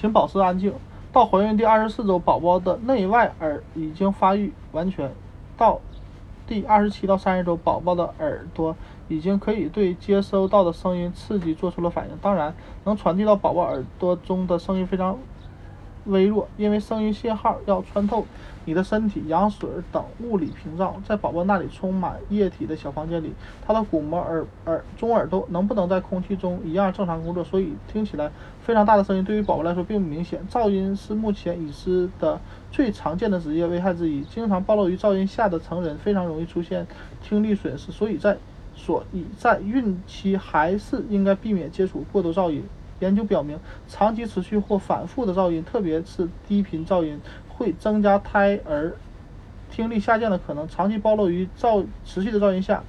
请保持安静。到怀孕第二十四周，宝宝的内外耳已经发育完全。到第二十七到三十周，宝宝的耳朵已经可以对接收到的声音刺激做出了反应。当然，能传递到宝宝耳朵中的声音非常。微弱，因为声音信号要穿透你的身体、羊水等物理屏障，在宝宝那里充满液体的小房间里，他的鼓膜、耳耳中耳朵能不能在空气中一样正常工作？所以听起来非常大的声音对于宝宝来说并不明显。噪音是目前已知的最常见的职业危害之一，经常暴露于噪音下的成人非常容易出现听力损失。所以在所以在孕期还是应该避免接触过多噪音。研究表明，长期持续或反复的噪音，特别是低频噪音，会增加胎儿听力下降的可能。长期暴露于噪持续的噪音下，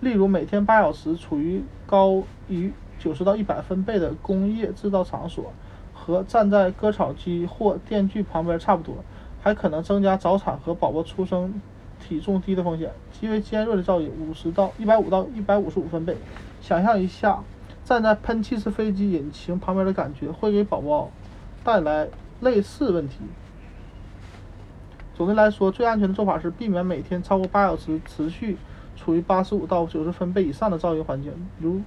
例如每天八小时处于高于九十到一百分贝的工业制造场所，和站在割草机或电锯旁边差不多，还可能增加早产和宝宝出生体重低的风险。极为尖锐的噪音，五十到一百五到一百五十五分贝。想象一下。站在喷气式飞机引擎旁边的感觉会给宝宝带来类似问题。总的来说，最安全的做法是避免每天超过八小时持续处于八十五到九十分贝以上的噪音环境，如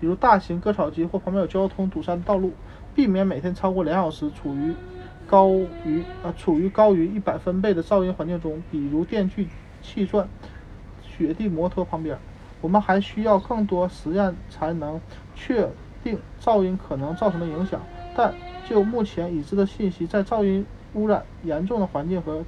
比如大型割草机或旁边有交通堵塞的道路；避免每天超过两小时处于高于呃处于高于一百分贝的噪音环境中，比如电锯、气钻、雪地摩托旁边。我们还需要更多实验才能确定噪音可能造成的影响，但就目前已知的信息，在噪音污染严重的环境和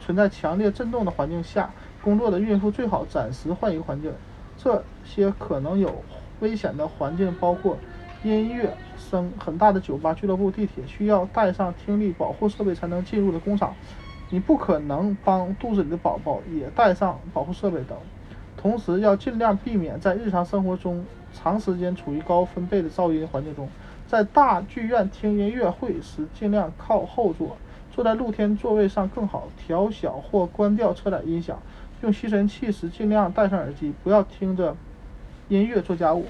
存在强烈震动的环境下工作的孕妇最好暂时换一个环境。这些可能有危险的环境包括音乐声很大的酒吧、俱乐部、地铁，需要带上听力保护设备才能进入的工厂。你不可能帮肚子里的宝宝也带上保护设备等。同时要尽量避免在日常生活中长时间处于高分贝的噪音环境中。在大剧院听音乐会时，尽量靠后座，坐在露天座位上更好。调小或关掉车载音响。用吸尘器时，尽量戴上耳机，不要听着音乐做家务。